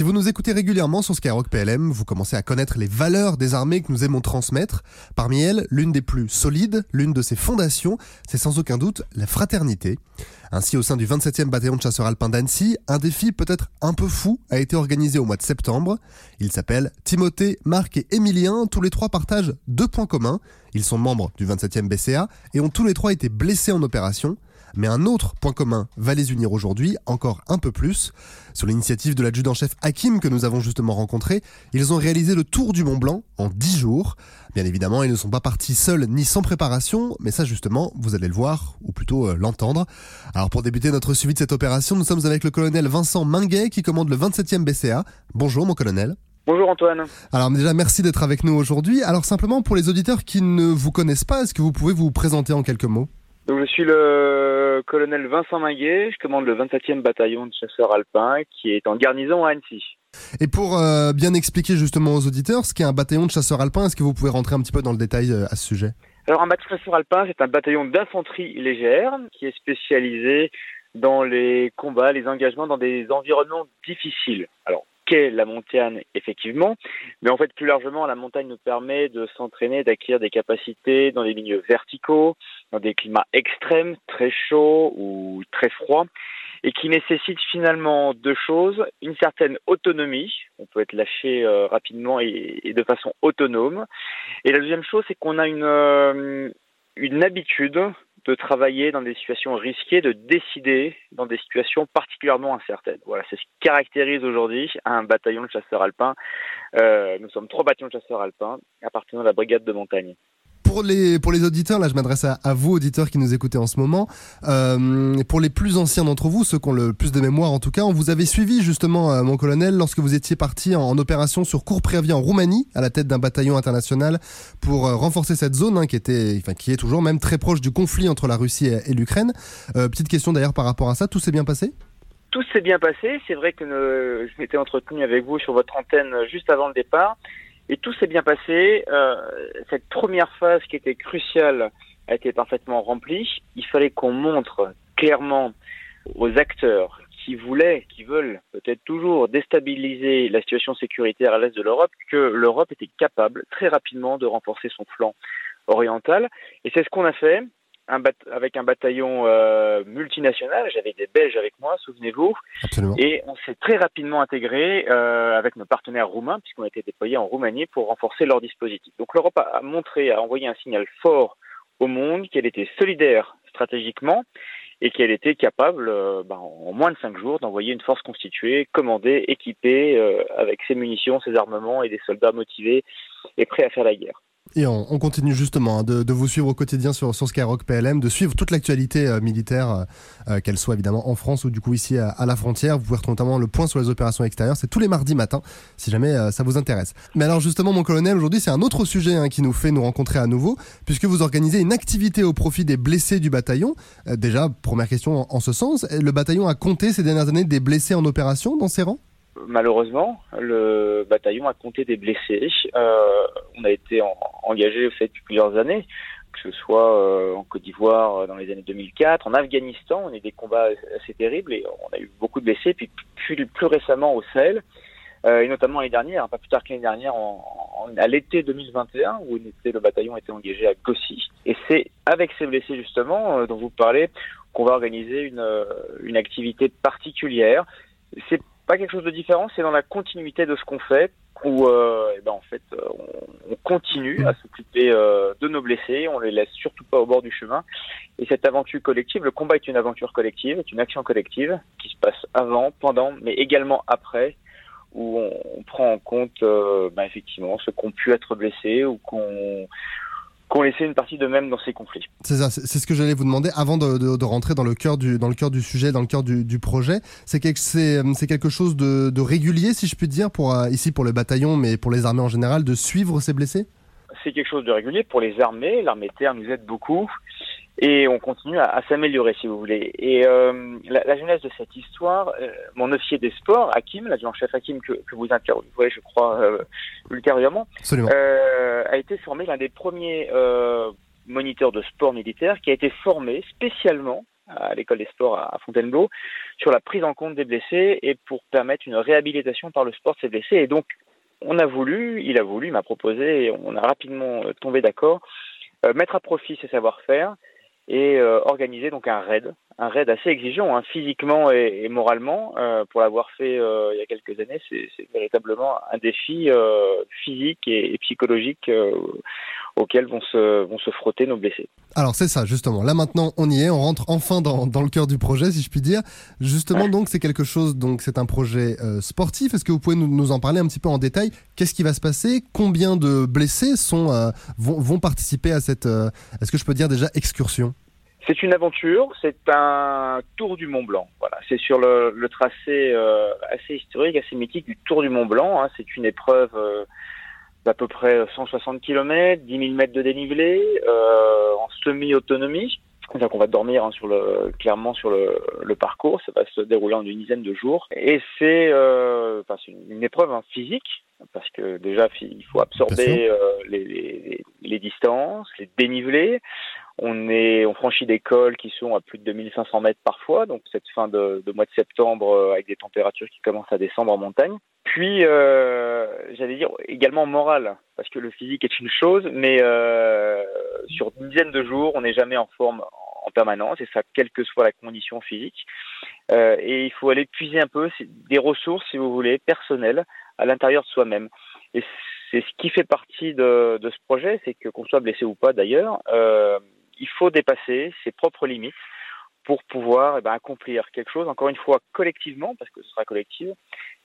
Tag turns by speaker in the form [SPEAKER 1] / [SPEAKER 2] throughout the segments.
[SPEAKER 1] Si vous nous écoutez régulièrement sur Skyrock PLM, vous commencez à connaître les valeurs des armées que nous aimons transmettre. Parmi elles, l'une des plus solides, l'une de ses fondations, c'est sans aucun doute la fraternité. Ainsi, au sein du 27e bataillon de chasseurs alpins d'Annecy, un défi peut-être un peu fou a été organisé au mois de septembre. Il s'appelle Timothée, Marc et Émilien. Tous les trois partagent deux points communs. Ils sont membres du 27e BCA et ont tous les trois été blessés en opération. Mais un autre point commun va les unir aujourd'hui, encore un peu plus. Sur l'initiative de l'adjudant-chef Hakim que nous avons justement rencontré, ils ont réalisé le tour du Mont Blanc en 10 jours. Bien évidemment, ils ne sont pas partis seuls ni sans préparation, mais ça justement, vous allez le voir, ou plutôt euh, l'entendre. Alors pour débuter notre suivi de cette opération, nous sommes avec le colonel Vincent Minguet qui commande le 27e BCA. Bonjour mon colonel.
[SPEAKER 2] Bonjour Antoine.
[SPEAKER 1] Alors déjà merci d'être avec nous aujourd'hui. Alors simplement pour les auditeurs qui ne vous connaissent pas, est-ce que vous pouvez vous présenter en quelques mots?
[SPEAKER 2] Donc, je suis le colonel Vincent Minguet, je commande le 27e bataillon de chasseurs alpins qui est en garnison à Annecy.
[SPEAKER 1] Et pour euh, bien expliquer justement aux auditeurs ce qu'est un bataillon de chasseurs alpins, est-ce que vous pouvez rentrer un petit peu dans le détail euh, à ce sujet?
[SPEAKER 2] Alors un bataillon de chasseurs alpins, c'est un bataillon d'infanterie légère qui est spécialisé dans les combats, les engagements dans des environnements difficiles. Alors la montagne, effectivement, mais en fait, plus largement, la montagne nous permet de s'entraîner, d'acquérir des capacités dans des milieux verticaux, dans des climats extrêmes, très chauds ou très froids, et qui nécessitent finalement deux choses, une certaine autonomie, on peut être lâché euh, rapidement et, de façon autonome, et la deuxième chose, c'est qu'on a une, euh, une habitude de travailler dans des situations risquées, de décider dans des situations particulièrement incertaines. Voilà, c'est ce qui caractérise aujourd'hui un bataillon de chasseurs alpins. Euh, nous sommes trois bataillons de chasseurs alpins appartenant à la brigade de montagne
[SPEAKER 1] pour les, pour les auditeurs, là je m'adresse à, vous, auditeurs qui nous écoutez en ce moment, euh, pour les plus anciens d'entre vous, ceux qui ont le plus de mémoire en tout cas, on vous avait suivi justement, euh, mon colonel, lorsque vous étiez parti en, opération sur court préavis en Roumanie, à la tête d'un bataillon international, pour euh, renforcer cette zone hein, qui, était, enfin, qui est toujours même très proche du conflit entre la Russie et, l'Ukraine. petite question d'ailleurs par rapport à ça, tout s'est bien passé?
[SPEAKER 2] Tout s'est bien passé. C'est vrai que je m'étais entretenu avec vous sur votre antenne juste avant le départ. Et tout s'est bien passé. Euh, cette première phase qui était cruciale a été parfaitement remplie. Il fallait qu'on montre clairement aux acteurs qui voulaient, qui veulent peut-être toujours déstabiliser la situation sécuritaire à l'est de l'Europe, que l'Europe était capable très rapidement de renforcer son flanc oriental. Et c'est ce qu'on a fait avec un bataillon euh, multinational. J'avais des Belges avec moi, souvenez-vous. Et on s'est très rapidement intégré euh, avec nos partenaires roumains, puisqu'on a été déployés en Roumanie pour renforcer leur dispositif. Donc l'Europe a montré, a envoyé un signal fort au monde qu'elle était solidaire stratégiquement et qu'elle était capable, euh, ben, en moins de cinq jours, d'envoyer une force constituée, commandée, équipée, avec ses munitions, ses armements et des soldats motivés et prêts à faire la guerre.
[SPEAKER 1] Et on, continue justement hein, de, vous suivre au quotidien sur, Skyrock PLM, de suivre toute l'actualité euh, militaire, euh, euh, qu'elle soit évidemment en France ou du coup ici à, la frontière. Vous pouvez retrouver notamment le point sur les opérations extérieures. C'est tous les mardis matins, si jamais ça vous intéresse. Mais alors justement, mon colonel, aujourd'hui, c'est un autre sujet hein, qui nous fait nous rencontrer à nouveau, puisque vous organisez une activité au profit des blessés du bataillon. déjà, première question en ce sens, le bataillon a compté ces dernières années des blessés en opération dans ses rangs?
[SPEAKER 2] Malheureusement, le bataillon a compté des blessés. Euh, on a été engagé au fait depuis plusieurs années, que ce soit euh, en Côte d'Ivoire euh, dans les années 2004, en Afghanistan, on a eu des combats assez terribles et on a eu beaucoup de blessés. Puis plus, récemment au Sahel, et notamment l'année dernière, pas plus tard que l'année dernière, à l'été 2021, où le bataillon était engagé à Gossi. Et c'est avec ces blessés justement dont vous parlez qu'on va organiser une, activité particulière. Pas quelque chose de différent, c'est dans la continuité de ce qu'on fait, où euh, eh ben, en fait euh, on, continue à s'occuper euh, de nos blessés, on les laisse surtout pas au bord du chemin. Et cette aventure collective, le combat est une aventure collective, est une action collective qui se passe avant, pendant, mais également après, où on, prend en compte ben, effectivement ceux qui ont pu être blessés ou qu'on qu'on laissé une partie d'eux-mêmes dans ces conflits.
[SPEAKER 1] C'est ça, c'est ce que j'allais vous demander avant de, de, de, rentrer dans le cœur du dans le cœur du sujet, dans le cœur du, du projet. C'est quelque c'est quelque chose de, de, régulier, si je puis dire, pour euh, ici pour le bataillon, mais pour les armées en général, de suivre ces blessés?
[SPEAKER 2] C'est quelque chose de régulier pour les armées. L'armée terre nous aide beaucoup et on continue à, s'améliorer si vous voulez. Et euh, la, la, jeunesse de cette histoire, euh, mon officier des sports, Hakim, l'adjudant-chef Hakim que, que, vous interviewez, je crois, euh, ultérieurement, euh, a été formé l'un des premiers moniteurs de sport militaire qui a été formé spécialement à l'école des sports à Fontainebleau sur la prise en compte des blessés et pour permettre une réhabilitation par le sport de ces blessés. Et donc, on a voulu, il a voulu, il m'a proposé, et on a rapidement tombé d'accord, mettre à profit ses savoir-faire et euh, organiser donc un raid, un raid assez exigeant hein, physiquement et, moralement. Euh, pour l'avoir fait euh, il y a quelques années, c'est véritablement un défi physique et, psychologique auquel vont se, vont se frotter nos blessés.
[SPEAKER 1] Alors c'est ça justement. Là maintenant on y est, on rentre enfin dans, dans le cœur du projet si je puis dire. Justement donc c'est quelque chose donc c'est un projet sportif. Est-ce que vous pouvez nous, nous, en parler un petit peu en détail? Qu'est-ce qui va se passer? Combien de blessés sont vont, vont participer à cette Est-ce que je peux dire déjà excursion?
[SPEAKER 2] C'est une aventure, c'est un tour du Mont Blanc. Voilà, c'est sur le, le tracé euh, assez historique, assez mythique du Tour du Mont Blanc. Hein. C'est une épreuve euh, d'à peu près 160 km, 10 000 mètres de dénivelé, euh, en semi-autonomie. Donc on va dormir hein, sur le, clairement sur le, le, parcours. Ça va se dérouler en une dizaine de jours. Et c'est euh, enfin, une, une épreuve hein, physique parce que déjà il faut absorber euh, les, les, les, distances, les dénivelés. On est, on franchit des cols qui sont à plus de 2500 mètres parfois, donc cette fin de, de mois de septembre euh, avec des températures qui commencent à descendre en montagne. Puis, euh, j'allais dire également moral, parce que le physique est une chose, mais euh, sur une dizaine de jours, on n'est jamais en forme en permanence, et ça, quelle que soit la condition physique. Euh, et il faut aller puiser un peu des ressources, si vous voulez, personnelles, à l'intérieur de soi-même. Et c'est ce qui fait partie de, de ce projet, c'est que qu'on soit blessé ou pas d'ailleurs, euh, il faut dépasser ses propres limites pour pouvoir eh ben, accomplir quelque chose, encore une fois collectivement, parce que ce sera collectif.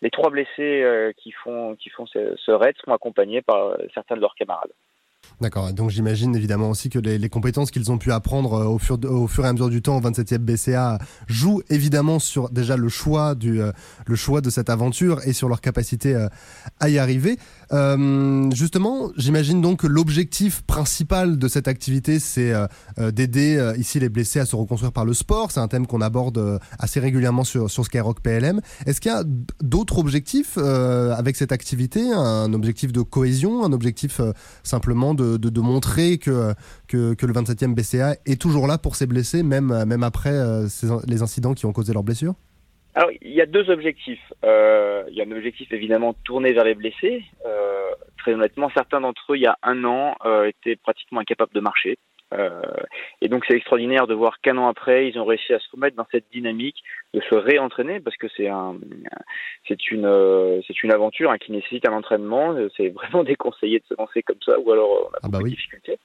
[SPEAKER 2] Les trois blessés euh, qui font, qui font ce, raid sont accompagnés par euh, certains de leurs camarades.
[SPEAKER 1] D'accord. Donc j'imagine évidemment aussi que les, compétences qu'ils ont pu apprendre euh, au fur, et à mesure du temps au 27e BCA jouent évidemment sur déjà le choix du euh, le choix de cette aventure et sur leur capacité euh, à y arriver. Justement, j'imagine donc que l'objectif principal de cette activité, c'est d'aider ici les blessés à se reconstruire par le sport. C'est un thème qu'on aborde assez régulièrement sur, sur Skyrock PLM. Est-ce qu'il y a d'autres objectifs avec cette activité? Un objectif de cohésion? Un objectif simplement de, de, montrer que, que, le 27e BCA est toujours là pour ses blessés, même, même après euh, les incidents qui ont causé leurs blessures?
[SPEAKER 2] Alors, il y a deux objectifs. Euh, il y a un objectif évidemment tourné vers les blessés. Euh, très honnêtement, certains d'entre eux, il y a un an, étaient pratiquement incapables de marcher. Euh, et donc c'est extraordinaire de voir qu'un an après, ils ont réussi à se remettre dans cette dynamique, de se réentraîner, parce que c'est un, c'est une, euh, c'est une aventure hein, qui nécessite un entraînement. C'est vraiment déconseillé de se lancer comme ça, ou alors on a
[SPEAKER 1] ah bah oui.
[SPEAKER 2] de difficultés.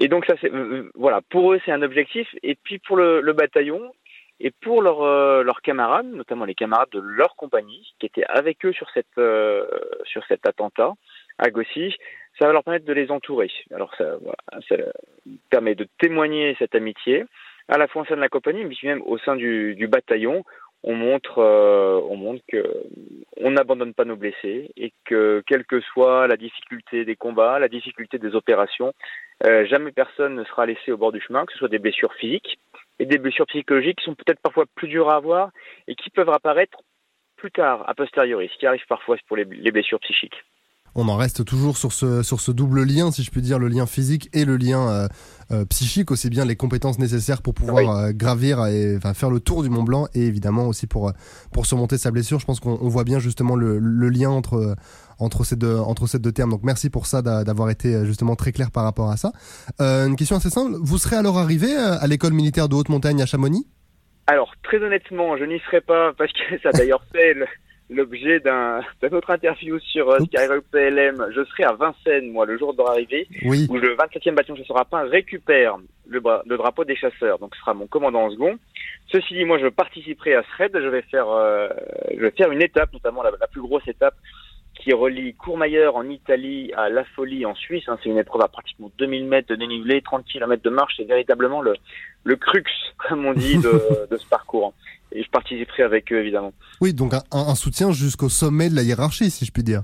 [SPEAKER 2] Et donc ça, c'est, euh, voilà, pour eux c'est un objectif. Et puis pour le, le bataillon et pour leurs euh, leurs camarades, notamment les camarades de leur compagnie, qui étaient avec eux sur cette, euh, sur cet attentat à Gossy, ça va leur permettre de les entourer. Alors ça, permet de témoigner cette amitié, à la fois au sein de la compagnie, mais même au sein du, bataillon. On montre, euh, n'abandonne pas nos blessés et que quelle que soit la difficulté des combats, la difficulté des opérations, euh, jamais personne ne sera laissé au bord du chemin, que ce soit des blessures physiques et des blessures psychologiques qui sont peut-être parfois plus dures à avoir et qui peuvent apparaître plus tard, a posteriori, ce qui arrive parfois pour les blessures psychiques
[SPEAKER 1] on en reste toujours sur ce, sur ce double lien, si je puis dire, le lien physique et le lien euh, euh, psychique, aussi bien les compétences nécessaires pour pouvoir oui. euh, gravir et enfin, faire le tour du Mont Blanc et évidemment aussi pour, pour surmonter sa blessure. Je pense qu'on voit bien justement le, le lien entre, entre, ces deux, entre ces deux termes. Donc merci pour ça d'avoir été justement très clair par rapport à ça. Euh, une question assez simple, vous serez alors arrivé à l'école militaire de haute montagne à Chamonix?
[SPEAKER 2] Alors très honnêtement, je n'y serai pas parce que ça d'ailleurs fait le, l'objet d'un autre interview sur euh, Skyrock PLM. Je serai à Vincennes, moi, le jour de leur arrivée,
[SPEAKER 1] oui.
[SPEAKER 2] où le 27e bataillon chasseur alpin récupère le, le, drapeau des chasseurs. Donc, ce sera mon commandant en second. Ceci dit, moi, je participerai à ce raid. Je vais faire, euh, je vais faire une étape, notamment la, la plus grosse étape qui relie Courmayeur en Italie à La Folie en Suisse. Hein, c'est une épreuve à pratiquement 2000 mètres de dénivelé, 30 km de marche. C'est véritablement le, le crux, comme on dit, de, de ce parcours. Et je participerai avec eux, évidemment.
[SPEAKER 1] Oui, donc un, un soutien jusqu'au sommet de la hiérarchie, si je puis dire.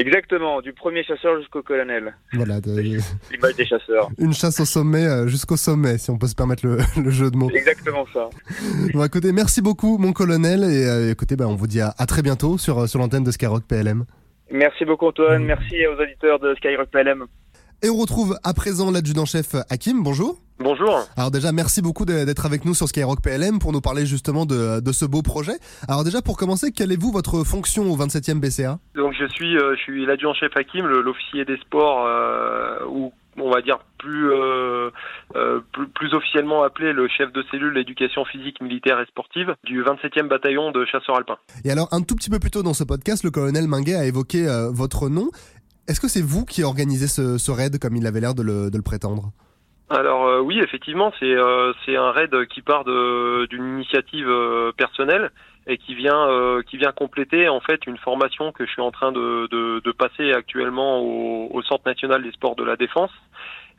[SPEAKER 2] Exactement, du premier chasseur jusqu'au colonel.
[SPEAKER 1] Voilà, de...
[SPEAKER 2] l'image des chasseurs.
[SPEAKER 1] Une chasse au sommet euh, jusqu'au sommet, si on peut se permettre le, le jeu de mots.
[SPEAKER 2] Exactement ça.
[SPEAKER 1] Bon, écoutez, merci beaucoup, mon colonel, et euh, écoutez, bah, on vous dit à, à très bientôt sur, sur l'antenne de Skyrock PLM.
[SPEAKER 2] Merci beaucoup, Antoine. Merci aux auditeurs de Skyrock PLM.
[SPEAKER 1] Et on retrouve à présent l'adjudant-chef Hakim. Bonjour.
[SPEAKER 3] Bonjour.
[SPEAKER 1] Alors déjà, merci beaucoup d'être avec nous sur Skyrock PLM pour nous parler justement de, ce beau projet. Alors déjà, pour commencer, quelle est vous votre fonction au 27e BCA
[SPEAKER 3] Donc je suis, euh, je suis l'adjudant-chef Hakim, l'officier des sports, euh, ou on va dire euh, plus, plus, officiellement appelé le chef de cellule d'éducation physique, militaire et sportive du 27e bataillon de chasseurs alpins.
[SPEAKER 1] Et alors, un tout petit peu plus tôt dans ce podcast, le colonel Minguet a évoqué votre nom. Est-ce que c'est vous qui organisez ce, raid comme il avait l'air de le, prétendre?
[SPEAKER 3] Alors euh, oui, effectivement, c'est euh, c'est un raid qui part d'une initiative euh, personnelle et qui vient compléter en fait une formation que je suis en train de, passer actuellement au, Centre national des sports de la défense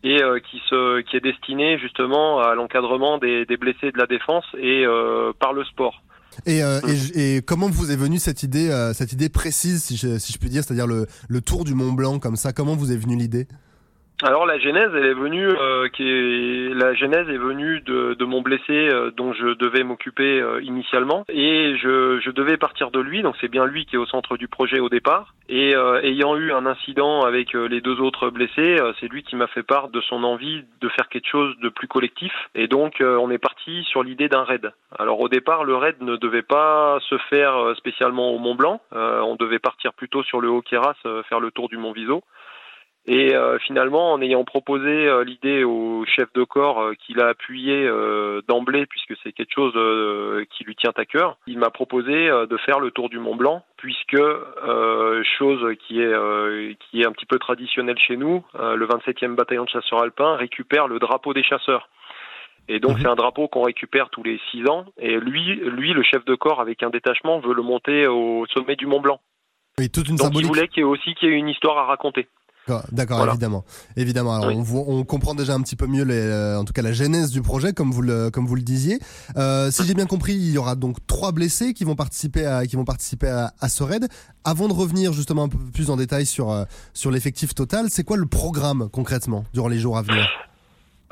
[SPEAKER 3] et qui est destinée justement à l'encadrement des, blessés de la défense et par le sport.
[SPEAKER 1] Et, et, et, comment vous est venue cette idée, cette idée précise, si je, si je puis dire, c'est-à-dire le, le tour du Mont Blanc comme ça Comment vous est venue l'idée?
[SPEAKER 3] Alors la genèse, elle est venue, euh, la genèse est venue de, mon blessé euh, dont je devais m'occuper euh, initialement, et je, je, devais partir de lui. Donc c'est bien lui qui est au centre du projet au départ. Et ayant eu un incident avec les deux autres blessés, c'est lui qui m'a fait part de son envie de faire quelque chose de plus collectif. Et donc on est parti sur l'idée d'un raid. Alors au départ, le raid ne devait pas se faire spécialement au Mont Blanc. on devait partir plutôt sur le Haut Kéras, faire le tour du Mont Viso. Et euh, finalement, en ayant proposé euh, l'idée au chef de corps euh, qu'il a appuyé d'emblée, puisque c'est quelque chose qui lui tient à cœur, il m'a proposé de faire le tour du Mont Blanc, puisque chose qui est qui est un petit peu traditionnelle chez nous, le 27e bataillon de chasseurs alpins récupère le drapeau des chasseurs. Et donc mhm. c'est un drapeau qu'on récupère tous les six ans. Et lui, lui, le chef de corps avec un détachement veut le monter au sommet du Mont Blanc.
[SPEAKER 1] Et toute une
[SPEAKER 3] donc
[SPEAKER 1] symbolique.
[SPEAKER 3] il voulait qu'il y ait aussi qu'il y ait une histoire à raconter.
[SPEAKER 1] D'accord, évidemment, évidemment. Alors, on, comprend déjà un petit peu mieux, les, euh, en tout cas, la genèse du projet, comme vous le, comme vous le disiez. Euh, si j'ai bien compris, il y aura donc trois blessés qui vont participer à, qui vont participer à, à ce raid. Avant de revenir justement un peu plus en détail sur, euh, sur l'effectif total, c'est quoi le programme concrètement durant les jours à venir?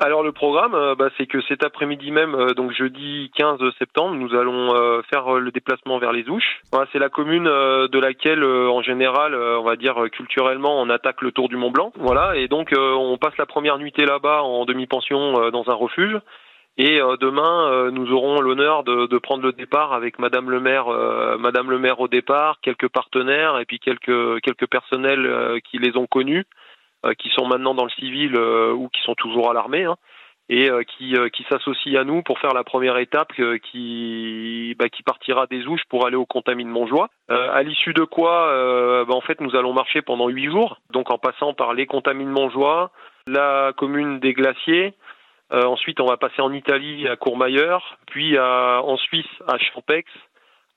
[SPEAKER 3] Alors le programme, euh, bah, c'est que cet après-midi même, euh, donc jeudi 15 septembre, nous allons euh, faire le déplacement vers les Ouches. c'est la commune de laquelle, en général, on va dire culturellement, on attaque le Tour du Mont Blanc. Voilà, et donc on passe la première nuitée là-bas en demi-pension dans un refuge. Et demain, nous aurons l'honneur de, de, prendre le départ avec Madame le maire, Madame le maire au départ, quelques partenaires et puis quelques quelques personnels qui les ont connus. Euh, qui sont maintenant dans le civil euh, ou qui sont toujours à l'armée. Hein, et euh, qui, qui s'associent à nous pour faire la première étape qui, bah, qui partira des Ouches pour aller au Contamine Montjoie. à l'issue de quoi, bah, en fait, nous allons marcher pendant huit jours, donc en passant par les Contamines Montjoie, la commune des Glaciers. ensuite, on va passer en Italie à Courmayeur, puis à, en Suisse à Champex,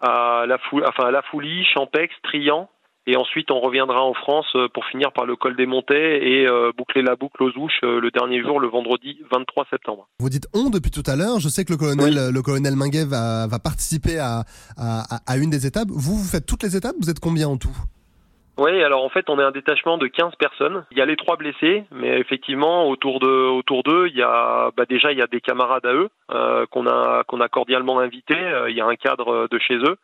[SPEAKER 3] à la, Fou, enfin, à la Foulie, Champex, Trian, et ensuite, on reviendra en France euh, pour finir par le col des Montets et euh, boucler la boucle aux Ouches euh, le dernier jour, le vendredi 23 septembre.
[SPEAKER 1] Vous dites on depuis tout à l'heure. Je sais que le colonel, le colonel Minguet va, va participer à, à, à, une des étapes. Vous, vous faites toutes les étapes? Vous êtes combien en tout?
[SPEAKER 3] Oui, alors en fait, on est un détachement de 15 personnes. Il y a les trois blessés, mais effectivement, autour de autour d'eux, il y a bah déjà il y a des camarades à eux euh, qu'on a qu'on a cordialement invités. il y a un cadre de chez eux.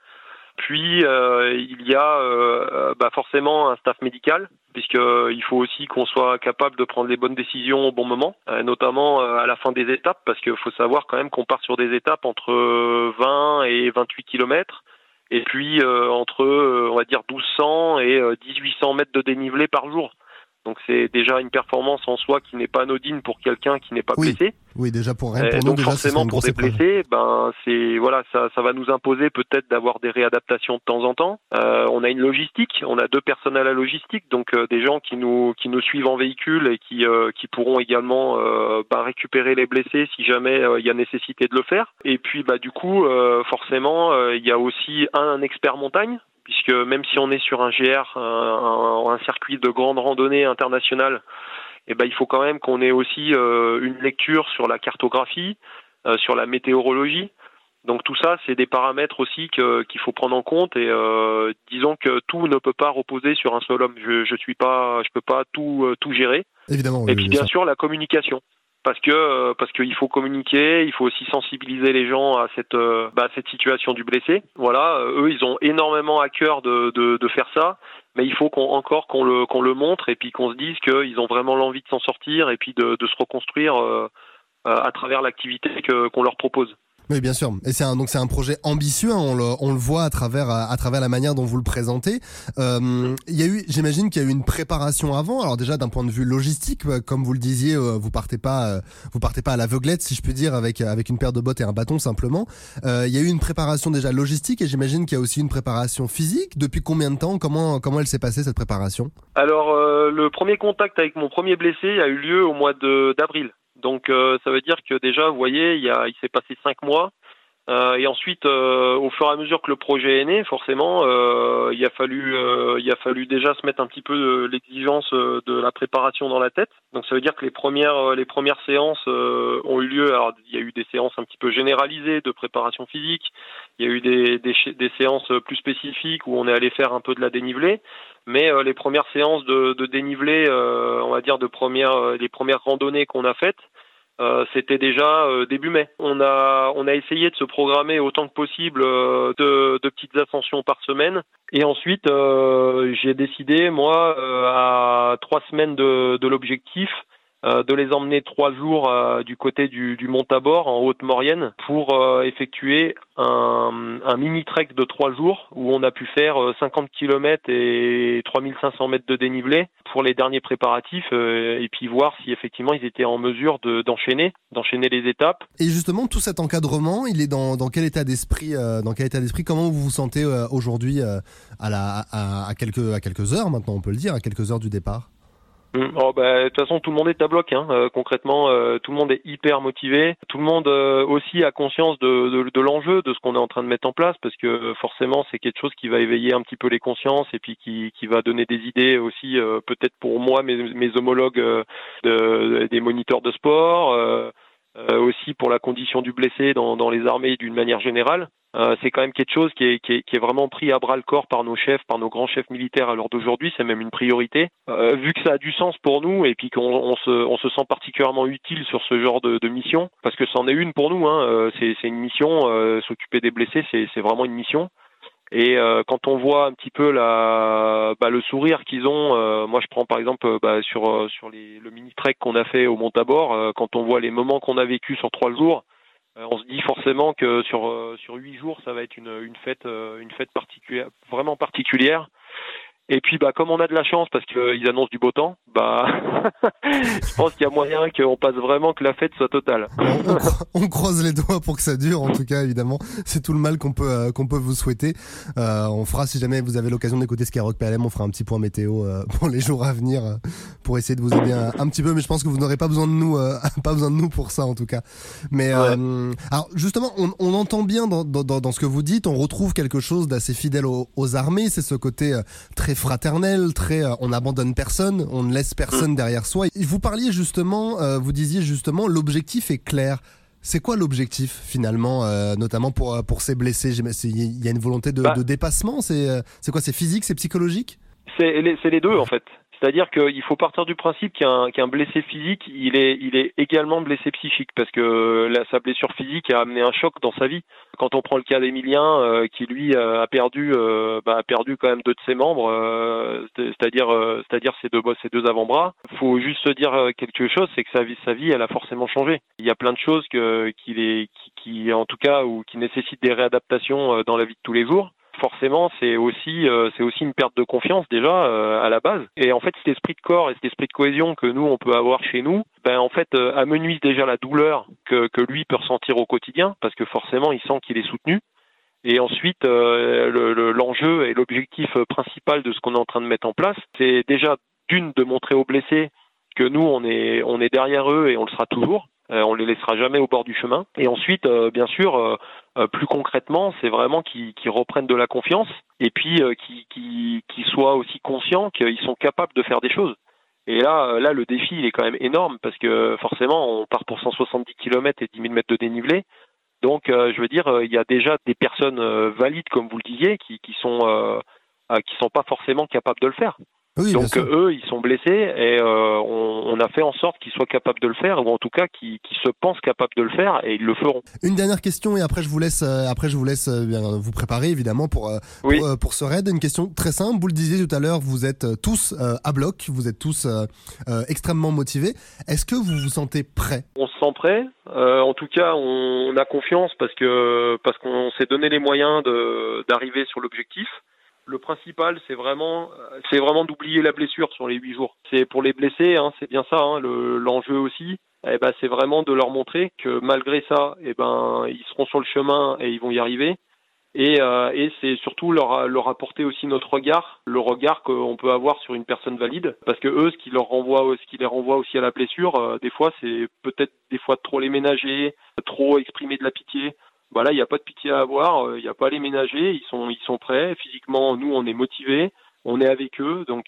[SPEAKER 3] Puis euh, il y a euh, bah forcément un staff médical, puisqu'il faut aussi qu'on soit capable de prendre les bonnes décisions au bon moment, euh, notamment à la fin des étapes, parce qu'il faut savoir quand même qu'on part sur des étapes entre 20 et 28 kilomètres, et puis entre on va dire 1200 et 1800 mètres de dénivelé par jour. Donc c'est déjà une performance en soi qui n'est pas anodine pour quelqu'un qui n'est pas blessé.
[SPEAKER 1] Oui, déjà pour rien. Pour
[SPEAKER 3] nous, donc forcément pour des blessés, ben c'est voilà, ça, ça va nous imposer peut-être d'avoir des réadaptations de temps en temps. Euh, on a une logistique, on a deux personnes à la logistique, donc euh, des gens qui nous qui nous suivent en véhicule et qui euh, qui pourront également euh, ben, récupérer les blessés si jamais il y a nécessité de le faire. Et puis bah du coup forcément il y a aussi un expert montagne puisque même si on est sur un GR, un, un, circuit de grande randonnée internationale, eh ben, il faut quand même qu'on ait aussi euh, une lecture sur la cartographie, euh, sur la météorologie. Donc tout ça, c'est des paramètres aussi qu'il faut prendre en compte et euh, disons que tout ne peut pas reposer sur un seul homme. Je je suis pas, je peux pas tout tout gérer.
[SPEAKER 1] Évidemment.
[SPEAKER 3] et puis bien sûr la communication parce que parce qu'il faut communiquer, il faut aussi sensibiliser les gens à cette bah, cette situation du blessé. Voilà, eux ils ont énormément à cœur de, faire ça, mais il faut encore qu'on le montre et qu'on se dise qu'ils ont vraiment l'envie de s'en sortir et puis de se reconstruire à travers l'activité qu'on leur propose.
[SPEAKER 1] Oui, bien sûr. Et c'est un, donc c'est un projet ambitieux. Hein, on, le, on, le, voit à travers à, travers la manière dont vous le présentez. Euh, il y a eu, j'imagine qu'il y a eu une préparation avant. Alors déjà d'un point de vue logistique, euh, comme vous le disiez, euh, vous partez pas, euh, vous partez pas à l'aveuglette, si je puis dire, avec avec une paire de bottes et un bâton simplement. Euh, il y a eu une préparation déjà logistique et j'imagine qu'il y a aussi une préparation physique. Depuis combien de temps? Comment comment elle s'est passée cette préparation?
[SPEAKER 3] Alors le premier contact avec mon premier blessé a eu lieu au mois de d'avril. Donc euh, ça veut dire que déjà, vous voyez, il, y a, il s'est passé cinq mois. Euh, et ensuite, euh, au fur et à mesure que le projet est né, forcément, euh, il a fallu, il a fallu déjà se mettre un petit peu l'exigence de la préparation dans la tête. Donc, ça veut dire que les premières, les premières séances ont eu lieu. Alors, il y a eu des séances un petit peu généralisées de préparation physique. Il y a eu des, des, des séances plus spécifiques où on est allé faire un peu de la dénivelée. Mais les premières séances de, de dénivelé, on va dire de première, les premières randonnées qu'on a faites, euh, c'était déjà euh, début mai. On a on a essayé de se programmer autant que possible euh, de, de, petites ascensions par semaine. Et ensuite, j'ai décidé moi à trois semaines de, de l'objectif euh, de les emmener trois jours euh, du côté du, Mont Tabor en Haute-Maurienne pour euh, effectuer un, mini trek de trois jours où on a pu faire 50 km et 3500 mètres de dénivelé pour les derniers préparatifs et puis voir si effectivement ils étaient en mesure d'enchaîner, d'enchaîner les étapes.
[SPEAKER 1] Et justement, tout cet encadrement, il est dans, quel état d'esprit, dans quel état d'esprit? Comment vous vous sentez aujourd'hui à, quelques, heures maintenant, on peut le dire, à quelques heures du départ?
[SPEAKER 3] Oh, bah, de toute façon, tout le monde est à bloc. Hein. Euh, concrètement, euh, tout le monde est hyper motivé. Tout le monde euh, aussi a conscience de, l'enjeu, de ce qu'on est en train de mettre en place, parce que forcément, c'est quelque chose qui va éveiller un petit peu les consciences et puis qui, qui va donner des idées aussi, peut-être pour moi, mes, mes homologues de, des moniteurs de sport. Aussi pour la condition du blessé dans, les armées d'une manière générale. Euh, c'est quand même quelque chose qui est, vraiment pris à bras le corps par nos chefs, par nos grands chefs militaires à l'heure d'aujourd'hui. C'est même une priorité. Euh, vu que ça a du sens pour nous et puis qu'on on se, on se sent particulièrement utile sur ce genre de, mission, parce que c'en est une pour nous. Hein, euh, c'est, une mission. Euh, s'occuper des blessés, c'est vraiment une mission. Et euh, quand on voit un petit peu la, bah, le sourire qu'ils ont, moi je prends par exemple bah, sur sur les, le mini trek qu'on a fait au Mont Tabor, quand on voit les moments qu'on a vécu sur trois jours, euh, on se dit forcément que sur euh, sur huit jours, ça va être une, une fête euh, une fête particulière, vraiment particulière. Et puis, bah, comme on a de la chance parce qu'ils annoncent du beau temps, bah, je pense qu'il y a moyen qu'on passe vraiment que la fête soit totale.
[SPEAKER 1] on, croise les doigts pour que ça dure. En tout cas, évidemment, c'est tout le mal qu'on peut euh, qu'on peut vous souhaiter. Euh, on fera, si jamais vous avez l'occasion d'écouter Skyrock PLM, on fera un petit point météo euh, pour les jours à venir pour essayer de vous aider un, petit peu. Mais je pense que vous n'aurez pas besoin de nous, pas besoin de nous pour ça, en tout cas. Mais alors, justement, on, on entend bien dans, dans, dans, ce que vous dites, on retrouve quelque chose d'assez fidèle aux, aux armées. C'est ce côté très fraternel, très euh, on abandonne personne, on ne laisse personne derrière soi. Vous parliez justement, euh, vous disiez justement, l'objectif est clair. C'est quoi l'objectif finalement, euh, notamment pour pour ces blessés? Il y a une volonté de, bah. de dépassement. C'est c'est quoi? C'est physique, c'est psychologique?
[SPEAKER 3] C'est les, les deux en fait. C'est-à-dire qu'il faut partir du principe qu'un blessé physique, il est, il est également blessé psychique parce que la, sa blessure physique a amené un choc dans sa vie. Quand on prend le cas d'Emilien, euh, qui lui a perdu, euh, bah, a perdu quand même deux de ses membres, euh, c'est-à-dire, euh, c'est-à-dire ses deux ses deux avant-bras. Faut juste se dire quelque chose, c'est que sa vie, sa vie, elle a forcément changé. Il y a plein de choses est, qui, qui, en tout cas, ou qui nécessitent des réadaptations dans la vie de tous les jours forcément c'est aussi euh, aussi une perte de confiance déjà euh, à la base. Et en fait cet esprit de corps et cet esprit de cohésion que nous on peut avoir chez nous ben en fait euh, amenuise déjà la douleur que, que lui peut ressentir au quotidien parce que forcément il sent qu'il est soutenu. Et ensuite l'enjeu et l'objectif principal de ce qu'on est en train de mettre en place c'est déjà d'une de montrer aux blessés que nous on est on est derrière eux et on le sera toujours. Euh, on les laissera jamais au bord du chemin. Et ensuite, euh, bien sûr, euh, plus concrètement, c'est vraiment qu'ils reprennent de la confiance et puis qu'ils soient aussi conscients qu'ils sont capables de faire des choses. Et là, là, le défi, il est quand même énorme parce que forcément, on part pour 170 km et 10 000 mètres de dénivelé. Donc, je veux dire, il y a déjà des personnes valides, comme vous le disiez, qui, qui sont qui sont pas forcément capables de le faire. Donc eux, ils sont blessés et on, a fait en sorte qu'ils soient capables de le faire, ou en tout cas qu'ils se pensent capables de le faire, et ils le feront.
[SPEAKER 1] Une dernière question et après je vous laisse, après je vous laisse vous préparer évidemment pour pour, pour, ce raid. Une question très simple. Vous le disiez tout à l'heure, vous êtes tous à bloc, vous êtes tous extrêmement motivés. Est-ce que vous vous sentez prêt
[SPEAKER 3] On se sent prêt. en tout cas, on, a confiance parce que parce qu'on s'est donné les moyens d'arriver sur l'objectif. Le principal, c'est vraiment, c'est vraiment d'oublier la blessure sur les huit jours. C'est pour les blessés, hein, c'est bien ça. Hein, l'enjeu aussi, eh ben, c'est vraiment de leur montrer que malgré ça, eh ben, ils seront sur le chemin et ils vont y arriver. Et, euh, et c'est surtout leur, leur apporter aussi notre regard, le regard qu'on peut avoir sur une personne valide, parce que eux, ce qui leur renvoie, ce qui les renvoie aussi à la blessure, euh, des fois, c'est peut-être des fois trop les ménager, trop exprimer de la pitié. Voilà, il n'y a pas de pitié à avoir, euh, il n'y a pas à les ménager, ils sont, ils sont prêts. Physiquement, nous, on est motivés, on est avec eux, donc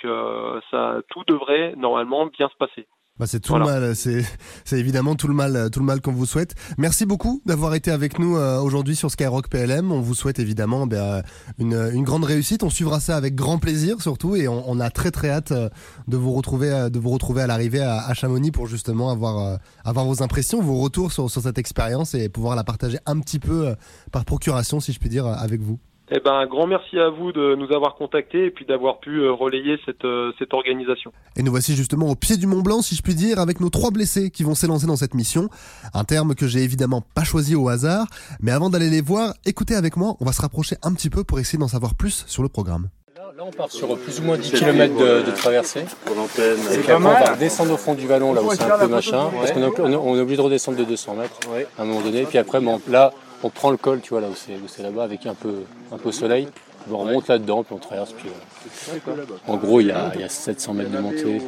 [SPEAKER 3] ça, tout devrait normalement bien se passer.
[SPEAKER 1] Bah c'est tout le mal, c'est évidemment tout le mal, tout le mal qu'on vous souhaite. Merci beaucoup d'avoir été avec nous euh, aujourd'hui sur Skyrock PLM. On vous souhaite évidemment ben, une, une grande réussite. On suivra ça avec grand plaisir surtout et on, on a très très hâte euh, de vous retrouver, euh, de vous retrouver à l'arrivée à, à, Chamonix pour justement avoir avoir vos impressions, vos retours sur sur cette expérience et pouvoir la partager un petit peu par procuration, si je puis dire, avec vous.
[SPEAKER 3] Eh ben, un grand merci à vous de nous avoir contactés et puis d'avoir pu euh, relayer cette, euh, cette organisation.
[SPEAKER 1] Et nous voici justement au pied du Mont Blanc, si je puis dire, avec nos trois blessés qui vont s'élancer dans cette mission. Un terme que j'ai évidemment pas choisi au hasard. Mais avant d'aller les voir, écoutez avec moi, on va se rapprocher un petit peu pour essayer d'en savoir plus sur le programme.
[SPEAKER 4] Là, on part sur plus ou moins 10 km de, traversée. Et puis après, on va descendre au fond du vallon, là où c'est un peu machin. Parce qu'on est, on est obligé de redescendre de 200 mètres à un moment donné. Et puis après, bon, là, on prend le col, tu vois, là où c'est là-bas, avec un peu, un peu soleil. On remonte là-dedans, puis on traverse. Puis, euh, en gros, il y, a, il y, a, 700 mètres de montée.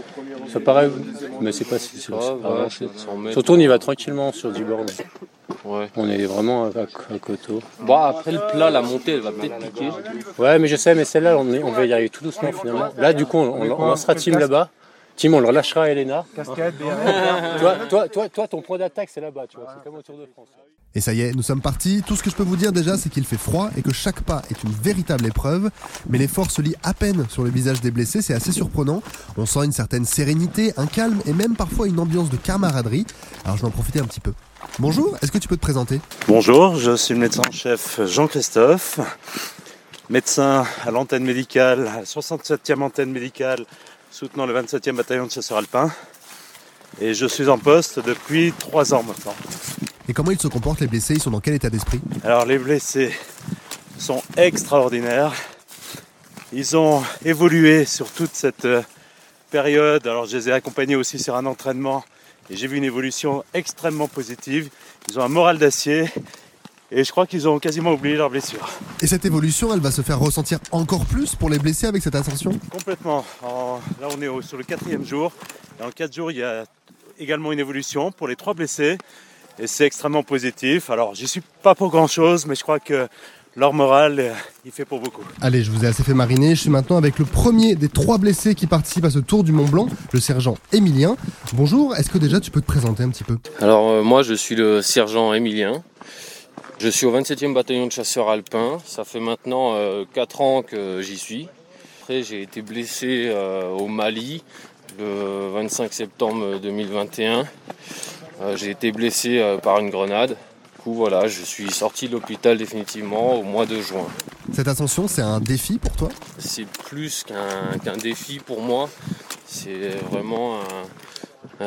[SPEAKER 4] Ça paraît, mais c'est pas si. Surtout, on y va tranquillement sur du bord. Ouais. On est vraiment à, à coteau.
[SPEAKER 5] Bon, après le plat, la montée, elle va peut-être piquer.
[SPEAKER 4] Ouais, mais je sais, mais celle-là, on, on va y arriver tout doucement finalement. Là, du coup, on, on, on lancera Tim là-bas. Tim, on le relâchera à Elena. Cascade, toi, toi, toi, toi, ton point d'attaque, c'est là-bas, tu vois. C'est comme au Tour de France.
[SPEAKER 1] Et ça y est, nous sommes partis. Tout ce que je peux vous dire déjà, c'est qu'il fait froid et que chaque pas est une véritable épreuve. Mais l'effort se lit à peine sur le visage des blessés, c'est assez surprenant. On sent une certaine sérénité, un calme et même parfois une ambiance de camaraderie. Alors je vais en profiter un petit peu. Bonjour, est-ce que tu peux te présenter?
[SPEAKER 6] Bonjour, je suis le médecin-chef Jean-Christophe, médecin à l'antenne médicale, à la 67e antenne médicale, soutenant le 27e bataillon de chasseurs alpins. Et je suis en poste depuis trois ans maintenant.
[SPEAKER 1] Et comment ils se comportent les blessés? Ils sont dans quel état d'esprit?
[SPEAKER 6] Alors les blessés sont extraordinaires. Ils ont évolué sur toute cette euh, période. Alors je les ai accompagnés aussi sur un entraînement et j'ai vu une évolution extrêmement positive. Ils ont un moral d'acier et je crois qu'ils ont quasiment oublié leurs blessures.
[SPEAKER 1] Et cette évolution, elle va se faire ressentir encore plus pour les blessés avec cette ascension?
[SPEAKER 6] Complètement. là, on est sur le quatrième jour. Et en quatre jours, il y a également une évolution pour les trois blessés et c'est extrêmement positif. Alors j'y suis pas pour grand chose, mais je crois que leur morale, euh, il fait pour beaucoup.
[SPEAKER 1] Allez, je vous ai assez fait mariner. Je suis maintenant avec le premier des trois blessés qui participent à ce tour du Mont Blanc, le sergent Émilien. Bonjour, est-ce que déjà tu peux te présenter un petit peu?
[SPEAKER 5] Alors euh, moi je suis le sergent Émilien. Je suis au 27e bataillon de chasseurs alpins. Ça fait maintenant euh, 4 ans que j'y suis. Après j'ai été blessé euh, au Mali le 25 septembre 2021. Euh, j'ai été blessé euh, par une grenade. Du coup, voilà, je suis sorti de l'hôpital définitivement au mois de juin.
[SPEAKER 1] Cette ascension, c'est un défi pour toi?
[SPEAKER 5] C'est plus qu'un défi pour moi. C'est vraiment un,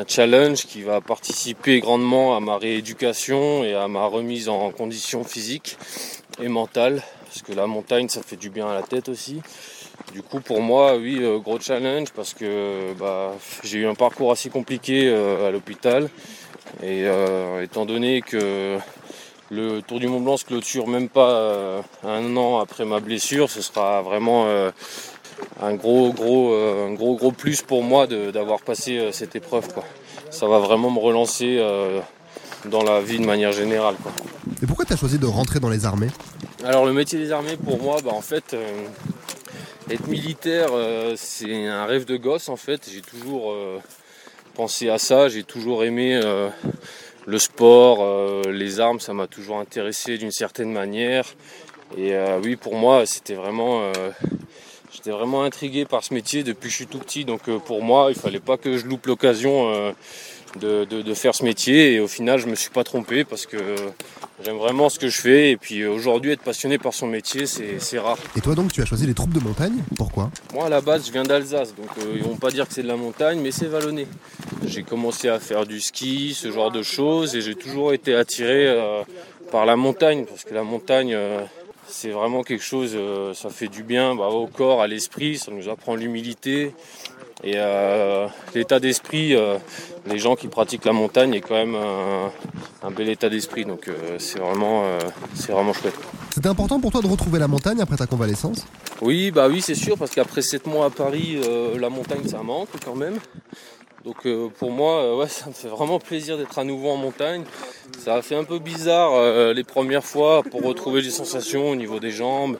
[SPEAKER 5] challenge qui va participer grandement à ma rééducation et à ma remise en condition physique et mentale. Parce que la montagne, ça fait du bien à la tête aussi. Du coup, pour moi, oui, euh, gros challenge parce que bah, j'ai eu un parcours assez compliqué à l'hôpital. Et euh, étant donné que le Tour du Mont Blanc se clôture même pas euh, un an après ma blessure, ce sera vraiment euh, un gros gros un gros gros plus pour moi d'avoir passé cette épreuve Ça va vraiment me relancer dans la vie de manière générale
[SPEAKER 1] Et pourquoi tu as choisi de rentrer dans les armées?
[SPEAKER 5] Alors le métier des armées pour moi bah, en fait être militaire c'est un rêve de gosse en fait. J'ai toujours pensé à ça. J'ai toujours aimé euh, le sport, euh, les armes, ça m'a toujours intéressé d'une certaine manière. Et euh, oui, pour moi, c'était vraiment. J'étais vraiment intrigué par ce métier depuis que je suis tout petit. Donc pour moi, il fallait pas que je loupe l'occasion de, faire ce métier. Et au final, je me suis pas trompé parce que j'aime vraiment ce que je fais. Et puis aujourd'hui, être passionné par son métier, c'est rare.
[SPEAKER 1] Et toi donc, tu as choisi les troupes de montagne? Pourquoi?
[SPEAKER 5] Moi, à la base, je viens d'Alsace. Donc euh, ils vont pas dire que c'est de la montagne, mais c'est vallonné. J'ai commencé à faire du ski, ce genre de choses. Et j'ai toujours été attiré euh, par la montagne. Parce que la montagne... Euh, c'est vraiment quelque chose, ça fait du bien bah, au corps, à l'esprit, ça nous apprend l'humilité. Et euh, l'état d'esprit, euh, les gens qui pratiquent la montagne est quand même un, bel état d'esprit. Donc euh, c'est vraiment, c'est vraiment chouette.
[SPEAKER 1] C'était important pour toi de retrouver la montagne après ta convalescence?
[SPEAKER 5] Oui, bah oui, c'est sûr, parce qu'après 7 mois à Paris, la montagne ça manque quand même. Donc pour moi, ouais, ça me fait vraiment plaisir d'être à nouveau en montagne. Ça a fait un peu bizarre les premières fois pour retrouver les sensations au niveau des jambes,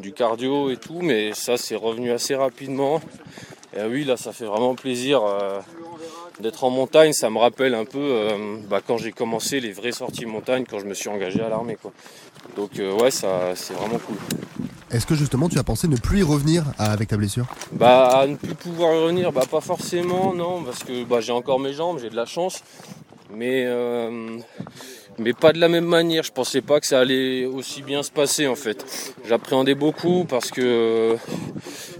[SPEAKER 5] du cardio et tout, mais ça c'est revenu assez rapidement. Et oui, là, ça fait vraiment plaisir euh, d'être en montagne. Ça me rappelle un peu euh, bah, quand j'ai commencé les vraies sorties montagne, quand je me suis engagé à l'armée. Donc, euh, ouais, ça, c'est vraiment cool.
[SPEAKER 1] Est-ce que justement tu as pensé ne plus y revenir avec ta blessure?
[SPEAKER 5] Bah, ne plus pouvoir y revenir, bah, pas forcément, non, parce que bah, j'ai encore mes jambes, j'ai de la chance. Mais mais pas de la même manière. Je pensais pas que ça allait aussi bien se passer en fait. J'appréhendais beaucoup parce que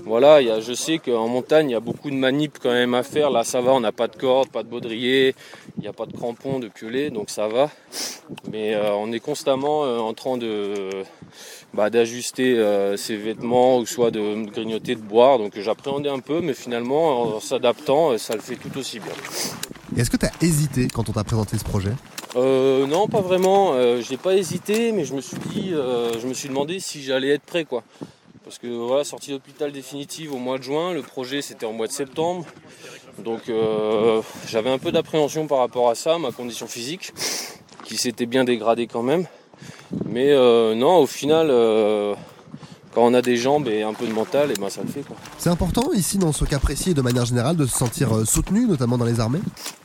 [SPEAKER 5] voilà, y a, je sais qu'en montagne il y a beaucoup de manips quand même à faire. Là ça va, on n'a pas de corde, pas de baudrier, il n'y a pas de crampons, de piolets, donc ça va. Mais euh, on est constamment euh, en train de bah, d'ajuster euh, ses vêtements ou soit de grignoter, de boire. Donc j'appréhendais un peu, mais finalement en s'adaptant, ça le fait tout aussi bien.
[SPEAKER 1] Est-ce que tu as hésité quand on t'a présenté ce projet?
[SPEAKER 5] Euh, non, pas vraiment. Euh, j'ai pas hésité, mais je me suis dit, euh, je me suis demandé si j'allais être prêt, quoi. Parce que voilà, sortie d'hôpital définitive au mois de juin, le projet c'était en mois de septembre. Donc j'avais un peu d'appréhension par rapport à ça, ma condition physique, qui s'était bien dégradée quand même. Mais non, au final, quand on a des jambes et un peu de mental, et eh ben ça le fait.
[SPEAKER 1] C'est important ici, dans ce cas précis, de manière générale, de se sentir euh, soutenu, notamment dans les armées?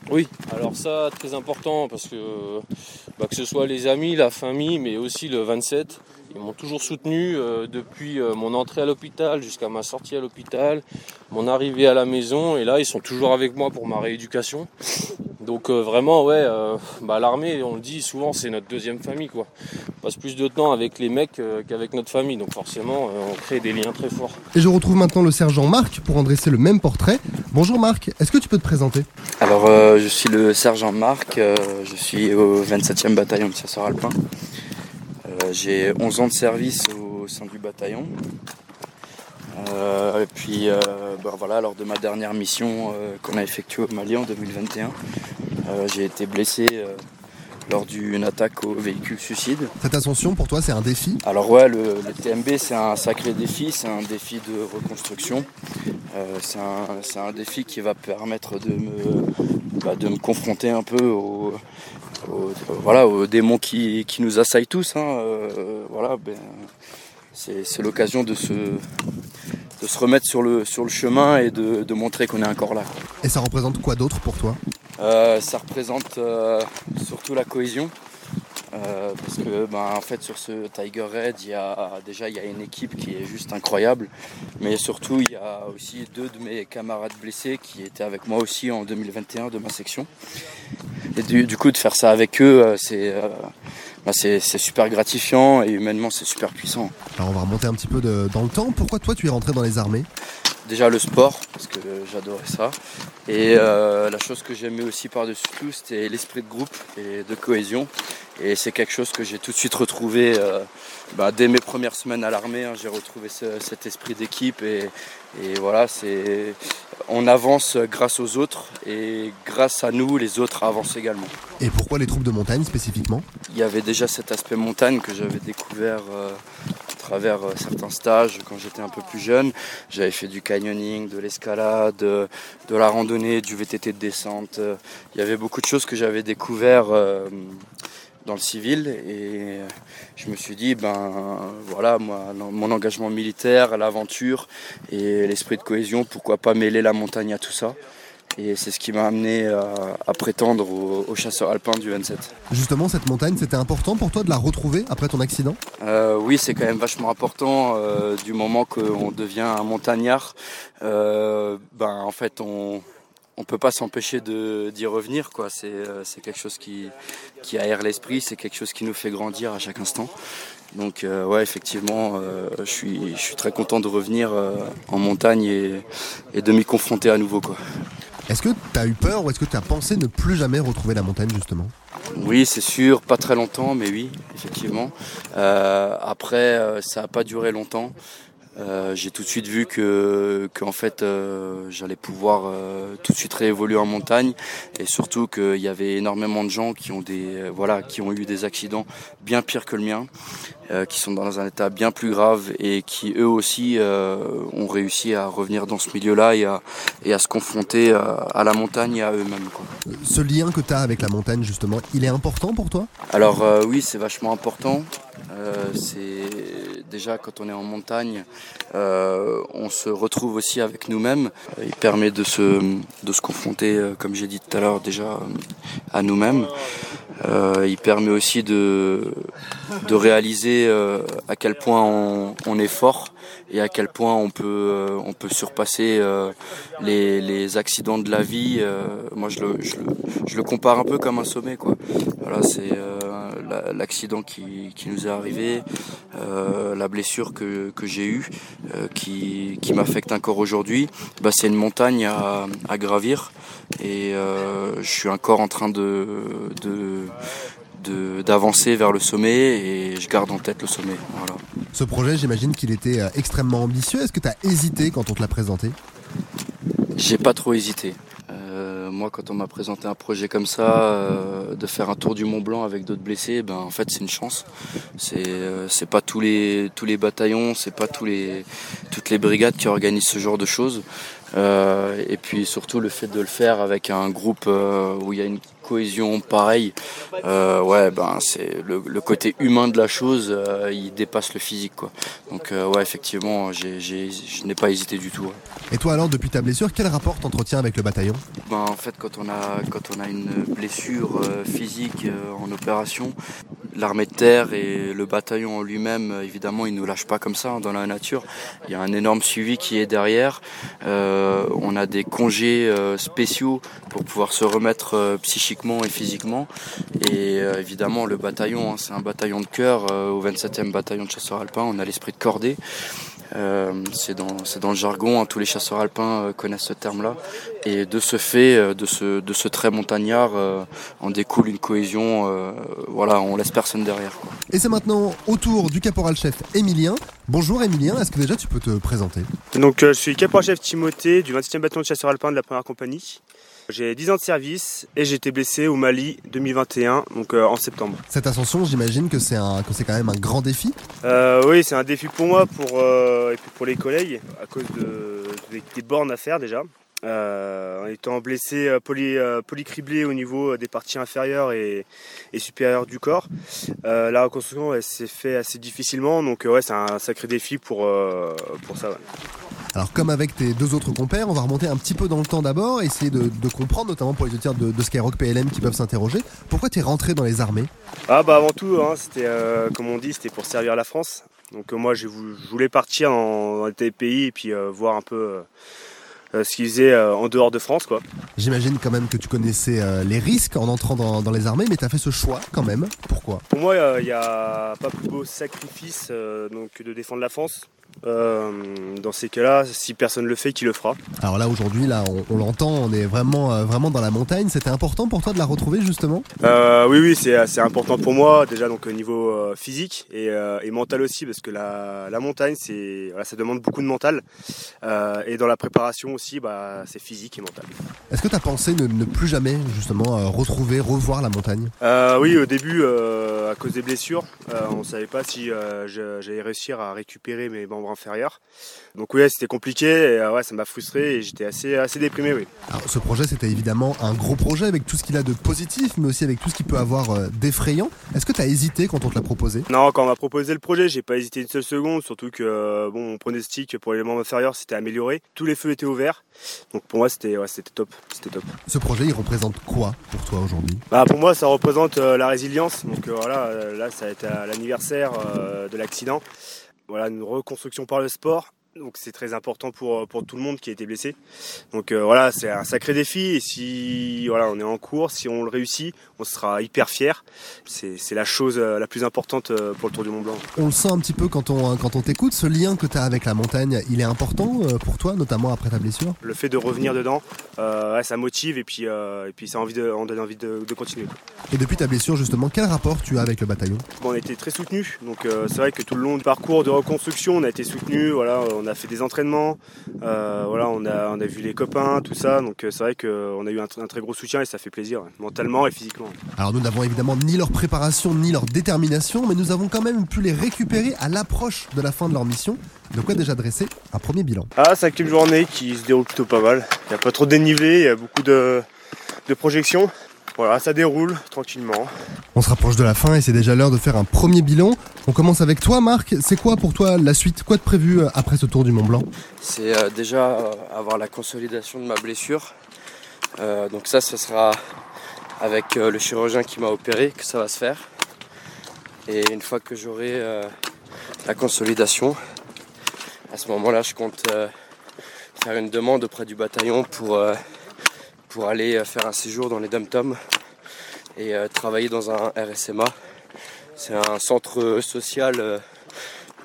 [SPEAKER 5] Oui, alors ça, très important, parce que bah, que ce soit les amis, la famille, mais aussi le 27, ils m'ont toujours soutenu euh, depuis euh, mon entrée à l'hôpital jusqu'à ma sortie à l'hôpital, mon arrivée à la maison, et là, ils sont toujours avec moi pour ma rééducation. Donc vraiment, ouais, bah, l'armée, on le dit souvent, c'est notre deuxième famille, quoi. On passe plus de temps avec les mecs qu'avec notre famille, donc forcément, euh, on crée des liens très forts.
[SPEAKER 1] Et je retrouve maintenant le sergent Marc pour en dresser le même portrait. Bonjour Marc, est-ce que tu peux te présenter?
[SPEAKER 7] Alors euh, je suis le sergent Marc, euh, je suis au 27e bataillon de chasseurs alpins. J'ai 11 ans de service au sein du bataillon. et puis bah, voilà, lors de ma dernière mission qu'on a effectuée au Mali en 2021, j'ai été blessé lors d'une attaque au véhicule suicide.
[SPEAKER 1] Cette ascension pour toi c'est un défi?
[SPEAKER 7] Alors ouais, le, TMB c'est un sacré défi, c'est un défi de reconstruction. Euh, c'est un, défi qui va permettre de me, bah, de me confronter un peu aux, voilà, aux démons qui, nous assaillent tous. Hein. Euh, voilà, ben, c'est l'occasion de se, de se remettre sur le, sur le chemin et de, de montrer qu'on est encore là.
[SPEAKER 1] Et ça représente quoi d'autre pour toi?
[SPEAKER 7] Euh, ça représente euh, surtout la cohésion. Euh, parce que ben, en fait sur ce Tiger Red il y a déjà il y a une équipe qui est juste incroyable mais surtout il y a aussi deux de mes camarades blessés qui étaient avec moi aussi en 2021 de ma section et du, coup de faire ça avec eux c'est ben, c'est super gratifiant et humainement c'est super puissant.
[SPEAKER 1] Alors on va remonter un petit peu dans le temps. Pourquoi toi tu es rentré dans les armées?
[SPEAKER 7] Déjà le sport, parce que j'adorais ça. Et euh, la chose que j'aimais aussi par-dessus tout, c'était l'esprit de groupe et de cohésion. Et c'est quelque chose que j'ai tout de suite retrouvé euh, bah, dès mes premières semaines à l'armée. Hein, j'ai retrouvé cet esprit d'équipe et, voilà, c'est on avance grâce aux autres et grâce à nous, les autres avancent également.
[SPEAKER 1] Et pourquoi les troupes de montagne spécifiquement?
[SPEAKER 7] Il y avait déjà cet aspect montagne que j'avais découvert euh, travers euh, certains stages quand j'étais un peu plus jeune. J'avais fait du canyoning, de l'escalade, de, la randonnée, du VTT de descente. Il y avait beaucoup de choses que j'avais découvert euh, dans le civil et je me suis dit ben voilà moi mon engagement militaire, l'aventure et l'esprit de cohésion, pourquoi pas mêler la montagne à tout ça. Et c'est ce qui m'a amené à, prétendre au, chasseur alpin du 27.
[SPEAKER 1] Justement, cette montagne, c'était important pour toi de la retrouver après ton accident?
[SPEAKER 7] Oui, c'est quand même vachement important du moment qu'on devient un montagnard. ben, en fait, on, on peut pas s'empêcher d'y revenir. quoi. C'est quelque chose qui, qui aère l'esprit, c'est quelque chose qui nous fait grandir à chaque instant. Donc euh, ouais, effectivement, euh, je, suis, je suis très content de revenir euh, en montagne et, de m'y confronter à nouveau. Quoi.
[SPEAKER 1] Est-ce que tu as eu peur ou est-ce que tu as pensé ne plus jamais retrouver la montagne justement?
[SPEAKER 7] Oui, c'est sûr, pas très longtemps, mais oui, effectivement. après, ça n'a pas duré longtemps. Euh, j'ai tout de suite vu que, que en fait, euh, j'allais pouvoir euh, tout de suite réévoluer en montagne et surtout qu'il y avait énormément de gens qui ont des, voilà, qui ont eu des accidents bien pires que le mien, qui sont dans un état bien plus grave et qui eux aussi ont réussi à revenir dans ce milieu-là et à, et à se confronter à, la montagne et à eux-mêmes.
[SPEAKER 1] Ce lien que tu as avec la montagne justement, il est important pour toi?
[SPEAKER 7] Alors oui, c'est vachement important. C'est déjà quand on est en montagne, euh, on se retrouve aussi avec nous-mêmes. Il permet de se, de se confronter, euh, comme j'ai dit tout à l'heure déjà, à nous-mêmes. Euh, il permet aussi de, de réaliser à quel point on, est fort et à quel point on peut, on peut surpasser les, les accidents de la vie. moi, je le, je, le, je le compare un peu comme un sommet. Quoi. Voilà, c'est l'accident qui, qui, nous est arrivé, la blessure que, que j'ai eue. Euh, qui, qui m'affecte encore aujourd'hui, bah, c'est une montagne à, à gravir et euh, je suis encore en train de, d'avancer vers le sommet et je garde en tête le sommet. Voilà.
[SPEAKER 1] Ce projet, j'imagine qu'il était euh, extrêmement ambitieux. Est-ce que tu as hésité quand on te l'a présenté?
[SPEAKER 7] J'ai pas trop hésité moi, quand on m'a présenté un projet comme ça, euh, de faire un tour du Mont Blanc avec d'autres blessés, ben en fait c'est une chance. C'est euh, c'est pas tous les tous les bataillons, c'est pas tous les toutes les brigades qui organisent ce genre de choses. Euh, et puis surtout le fait de le faire avec un groupe où il y a une cohésion pareille, ouais, ben c'est le, côté humain de la chose, il dépasse le physique, quoi. Donc ouais, effectivement, j'ai, je n'ai pas hésité du tout.
[SPEAKER 1] Et toi alors, depuis ta blessure, quel rapport t'entretiens avec le bataillon?
[SPEAKER 7] Ben, en fait, quand on a quand on a une blessure physique en opération, l'armée de terre et le bataillon en lui-même, évidemment, ils nous lâchent pas comme ça hein, dans la nature. Il y a un énorme suivi qui est derrière. Euh, on a des congés euh, spéciaux pour pouvoir se remettre euh, psychiquement et physiquement. Et évidemment, le bataillon, hein, c'est un bataillon de cœur au 27e bataillon de chasseurs alpins. On a l'esprit de cordée. Euh, c'est dans, dans, le jargon, hein, tous les chasseurs alpins euh, connaissent ce terme-là. Et de ce fait, euh, de ce, de ce trait montagnard, en découle une cohésion. voilà, on laisse personne derrière.
[SPEAKER 1] Et c'est maintenant au tour du caporal-chef Émilien. Bonjour Émilien, est-ce que déjà tu peux te présenter?
[SPEAKER 8] Donc je suis caporal-chef Timothée du 27e bataillon de chasseurs alpins de la première compagnie. J'ai 10 ans de service et j'ai été blessé au Mali 2021, donc euh, en septembre.
[SPEAKER 1] Cette ascension, j'imagine que c'est un, c'est quand même un grand défi.
[SPEAKER 8] Euh, oui, c'est un défi pour moi, pour euh, et puis pour les collègues, à cause de, des bornes à faire déjà. en étant blessé poly, polycriblé au niveau des parties inférieures et, supérieures du corps. la reconstruction s'est fait assez difficilement, donc ouais, c'est un sacré défi pour, pour ça.
[SPEAKER 1] Alors comme avec tes deux autres compères, on va remonter un petit peu dans le temps d'abord, essayer de, comprendre, notamment pour les auditeurs de, Skyrock PLM qui peuvent s'interroger, pourquoi tu es rentré dans les armées?
[SPEAKER 8] Ah bah avant tout, hein, c'était euh, comme on dit, c'était pour servir la France. Donc euh, moi je voulais partir dans, des pays et puis euh, voir un peu ce qu'ils faisaient en dehors de France. quoi.
[SPEAKER 1] J'imagine quand même que tu connaissais les risques en entrant dans, les armées, mais tu as fait ce choix quand même. Pourquoi?
[SPEAKER 8] Pour moi, il n'y a pas plus beau sacrifice donc, que de défendre la France. Euh, dans ces cas-là, si personne le fait, qui le fera
[SPEAKER 1] Alors là, aujourd'hui, là, on, l'entend, on est vraiment, euh, vraiment dans la montagne. C'était important pour toi de la retrouver justement?
[SPEAKER 8] Euh, Oui, oui, c'est assez important pour moi, déjà donc au niveau physique et, mental aussi, parce que la, montagne, c'est, ça demande beaucoup de mental. et dans la préparation aussi, bah, c'est physique et mental.
[SPEAKER 1] Est-ce que tu as pensé ne, ne, plus jamais justement retrouver, revoir la montagne?
[SPEAKER 8] Oui, au début, à cause des blessures, on ne savait pas si j'allais réussir à récupérer mes, membres inférieurs. Donc oui, c'était compliqué et ouais, ça m'a frustré et j'étais assez, assez déprimé. Oui.
[SPEAKER 1] Alors, ce projet, c'était évidemment un gros projet avec tout ce qu'il a de positif, mais aussi avec tout ce qu'il peut avoir d'effrayant. Est-ce que tu as hésité quand on te l'a proposé?
[SPEAKER 8] Non, quand on m'a proposé le projet, j'ai pas hésité une seule seconde, surtout que bon, mon pronostic pour les membres inférieurs, c'était amélioré. Tous les feux étaient ouverts. Donc pour moi, c'était ouais, c'était top, c'était top.
[SPEAKER 1] Ce projet, il représente quoi pour toi aujourd'hui?
[SPEAKER 8] Bah, Pour moi, ça représente la résilience. Donc voilà, là, ça a été à l'anniversaire de l'accident. Voilà, une reconstruction par le sport donc c'est très important pour, euh, pour tout le monde qui a été blessé. Donc euh, voilà, c'est un sacré défi et si voilà, on est en cours, si on le réussit, on sera hyper fier. C'est la chose euh, la plus importante pour le Tour du Mont Blanc.
[SPEAKER 1] On le sent un petit peu quand on, quand on t'écoute, ce lien que tu as avec la montagne, il est important pour toi, notamment après ta blessure?
[SPEAKER 8] Le fait de revenir dedans, ça motive et puis, et puis ça envie de, on donne envie de, continuer.
[SPEAKER 1] Et depuis ta blessure justement, quel rapport tu as avec le bataillon?
[SPEAKER 8] Bon, On a été très soutenus, donc c'est vrai que tout le long du parcours de reconstruction, on a été soutenus, voilà, on a fait des entraînements, euh, voilà, on a, on a vu les copains, tout ça. Donc euh, c'est vrai qu'on a eu un, très gros soutien et ça fait plaisir, mentalement et physiquement.
[SPEAKER 1] Alors nous n'avons évidemment ni leur préparation ni leur détermination, mais nous avons quand même pu les récupérer à l'approche de la fin de leur mission. De quoi déjà dresser un premier bilan.
[SPEAKER 8] Ah, cinquième journée qui se déroule plutôt pas mal. Il n'y a pas trop de dénivelé, il y a beaucoup de, de projections. Voilà, ça déroule tranquillement.
[SPEAKER 1] On se rapproche de la fin et c'est déjà l'heure de faire un premier bilan. On commence avec toi Marc, c'est quoi pour toi la suite? Quoi de prévu euh, après ce tour du Mont Blanc?
[SPEAKER 7] C'est euh, déjà euh, avoir la consolidation de ma blessure. donc ça, ce sera avec le chirurgien qui m'a opéré que ça va se faire. Et une fois que j'aurai la consolidation, à ce moment-là, je compte faire une demande auprès du bataillon pour pour aller euh, faire un séjour dans les dom et euh, travailler dans un RSMA. C'est un centre social euh,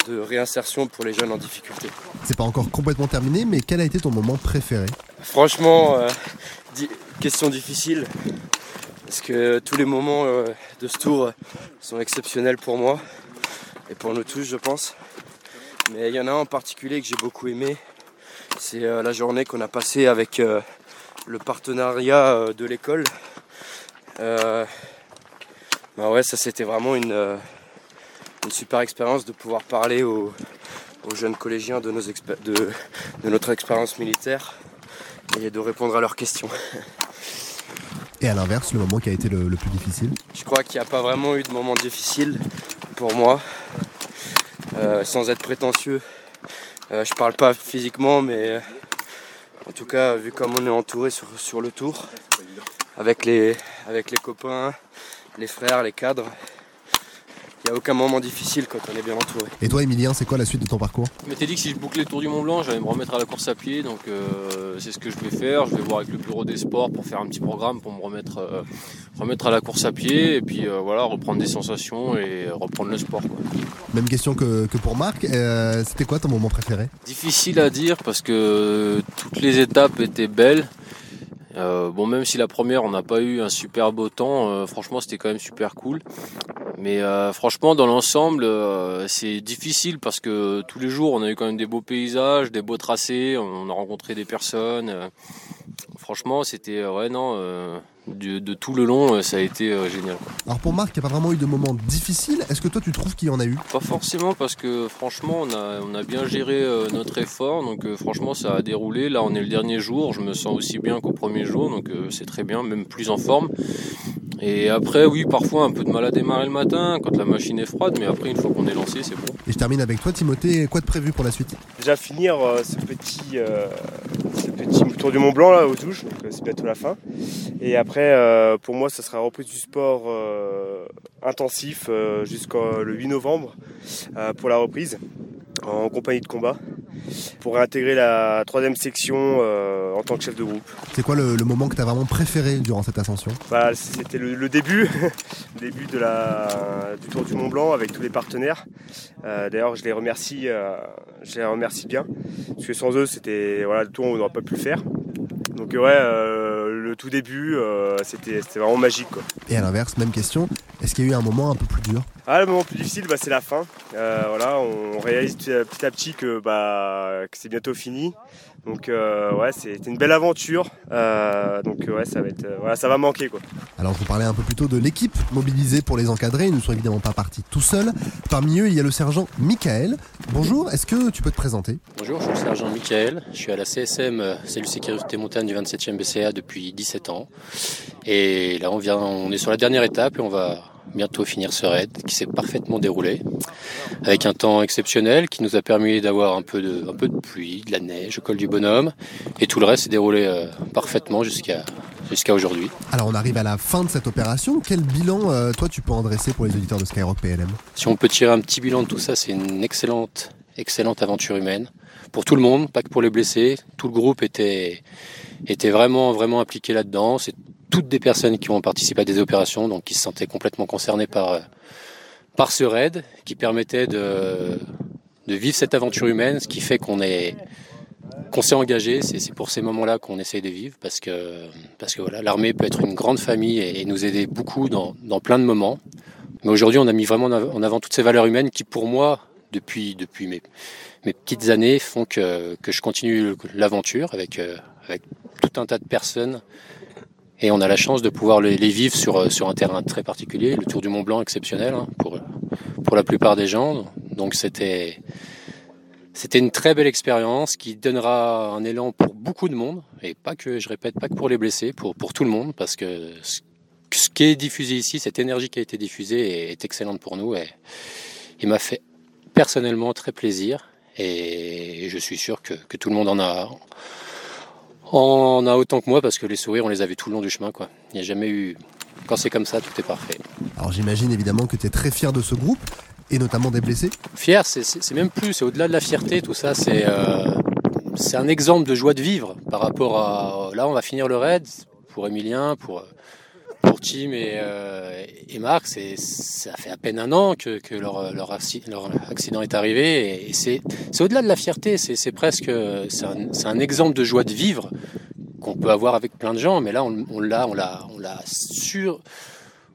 [SPEAKER 7] de réinsertion pour les jeunes en difficulté.
[SPEAKER 1] C'est pas encore complètement terminé, mais quel a été ton moment préféré?
[SPEAKER 7] Franchement, question difficile, parce que tous les moments de ce tour sont exceptionnels pour moi et pour nous tous, je pense. Mais il y en a un en particulier que j'ai beaucoup aimé. C'est la journée qu'on a passée avec le partenariat euh, de l'école. Euh, bah ouais, ça c'était vraiment une, euh, une, super expérience de pouvoir parler aux, jeunes collégiens de, nos de, de, notre expérience militaire et de répondre à leurs questions.
[SPEAKER 1] Et à l'inverse, le moment qui a été le, plus difficile?
[SPEAKER 7] Je crois qu'il n'y a pas vraiment eu de moment difficile pour moi, sans être prétentieux. je parle pas physiquement, mais en tout cas, vu comme on est entouré sur, le tour, avec les, avec les copains, les frères, les cadres, il n'y a aucun moment difficile quand on est bien entouré.
[SPEAKER 1] Et toi, Emilien, c'est quoi la suite de ton parcours?
[SPEAKER 5] Je m'étais dit que si je bouclais le tour du Mont Blanc, j'allais me remettre à la course à pied. Donc, euh, c'est ce que je vais faire. Je vais voir avec le bureau des sports pour faire un petit programme pour me remettre, euh, remettre à la course à pied. Et puis, euh, voilà, reprendre des sensations et reprendre le sport.
[SPEAKER 1] Même question que, que pour Marc. C'était quoi ton moment préféré?
[SPEAKER 5] Difficile à dire parce que toutes les étapes étaient belles. Euh, bon, même si la première, on n'a pas eu un super beau temps, euh, franchement, c'était quand même super cool. Mais euh, franchement, dans l'ensemble, c'est difficile parce que tous les jours, on a eu quand même des beaux paysages, des beaux tracés, on a rencontré des personnes. franchement, c'était ouais non, de, tout le long, euh, ça a été euh, génial.
[SPEAKER 1] Alors pour Marc, il n'y a pas vraiment eu de moments difficiles. Est-ce que toi, tu trouves qu'il y en a eu?
[SPEAKER 5] Pas forcément, parce que franchement, on a, on a bien géré euh, notre effort. Donc franchement, ça a déroulé. Là, on est le dernier jour. Je me sens aussi bien qu'au premier jour. Donc c'est très bien, même plus en forme. Et après, oui, parfois un peu de mal à démarrer le matin quand la machine est froide, mais après, une fois qu'on est lancé, c'est bon.
[SPEAKER 1] Et je termine avec toi, Timothée. Quoi de prévu pour la suite?
[SPEAKER 8] Déjà finir ce, petit, ce petit tour du Mont Blanc là aux touches, donc c'est bientôt la fin. Et après, pour moi, ça sera reprise du sport intensif jusqu'au 8 novembre pour la reprise en compagnie de combat pour réintégrer la troisième section euh, en tant que chef de groupe.
[SPEAKER 1] C'est quoi le, moment que tu as vraiment préféré durant cette ascension?
[SPEAKER 8] Bah, C'était le, début, début de la, du Tour du Mont Blanc avec tous les partenaires. Euh, d'ailleurs, je les remercie, euh, je les remercie bien parce que sans eux, c'était voilà, le tour on n'aurait pas pu le faire. Donc ouais, tout début, c'était vraiment magique.
[SPEAKER 1] Et à l'inverse, même question, est-ce qu'il y a eu un moment un peu plus dur?
[SPEAKER 8] Ah, Le moment plus difficile, bah, c'est la fin. voilà, on réalise petit à petit que, bah, que c'est bientôt fini. Donc euh, ouais, c'était une belle aventure. Euh, donc ouais, ça va être, voilà, ça va manquer quoi.
[SPEAKER 1] Alors je vous parlais un peu plus tôt de l'équipe mobilisée pour les encadrer. Ils ne sont évidemment pas partis tout seuls. Parmi eux, il y a le sergent Michael. Bonjour, est-ce que tu peux te présenter?
[SPEAKER 4] Bonjour, je suis le sergent Michael. Je suis à la CSM, cellule sécurité montagne du 27e BCA depuis 17 ans. Et là, on vient, on est sur la dernière étape et on va bientôt finir ce raid qui s'est parfaitement déroulé avec un temps exceptionnel qui nous a permis d'avoir un peu de, un peu de pluie, de la neige au col du bonhomme et tout le reste s'est déroulé euh, parfaitement jusqu'à jusqu'à aujourd'hui.
[SPEAKER 1] Alors on arrive à la fin de cette opération. Quel bilan euh, toi tu peux en dresser pour les auditeurs de Skyrock PLM
[SPEAKER 4] Si on peut tirer un petit bilan de tout ça, c'est une excellente excellente aventure humaine pour tout le monde, pas que pour les blessés. Tout le groupe était était vraiment vraiment impliqué là-dedans. C'est toutes des personnes qui ont participé à des opérations, donc qui se sentaient complètement concernées par, euh, par ce raid, qui permettait de, de vivre cette aventure humaine, ce qui fait qu'on est qu'on s'est engagé, c'est pour ces moments-là qu'on essaye de vivre, parce que, parce que voilà, l'armée peut être une grande famille et, nous aider beaucoup dans, dans plein de moments. Mais aujourd'hui, on a mis vraiment en avant toutes ces valeurs humaines qui, pour moi, depuis, depuis mes, mes petites années, font que, que je continue l'aventure avec, euh, avec tout un tas de personnes et on a la chance de pouvoir les, vivre sur, euh, sur un terrain très particulier, le Tour du Mont Blanc exceptionnel hein, pour, pour la plupart des gens. Donc c'était, c'était une très belle expérience qui donnera un élan pour beaucoup de monde, et pas que, je répète, pas que pour les blessés, pour, pour tout le monde, parce que ce, qui est diffusé ici, cette énergie qui a été diffusée est, excellente pour nous, et il m'a fait personnellement très plaisir, et je suis sûr que, que tout le monde en a, on a autant que moi parce que les sourires, on les a vus tout le long du chemin. Quoi. Il n'y a jamais eu. Quand c'est comme ça, tout est parfait.
[SPEAKER 1] Alors j'imagine évidemment que tu es très fier de ce groupe et notamment des blessés.
[SPEAKER 4] Fier, c'est même plus, c'est au-delà de la fierté, tout ça. C'est euh, c'est un exemple de joie de vivre par rapport à. Là, on va finir le raid pour Emilien, pour pour Tim et, euh, et Marc, ça fait à peine un an que, que leur, leur, accident est arrivé et c'est au-delà de la fierté, c'est presque c'est un, un, exemple de joie de vivre qu'on peut avoir avec plein de gens, mais là on l'a on l'a on l'a sur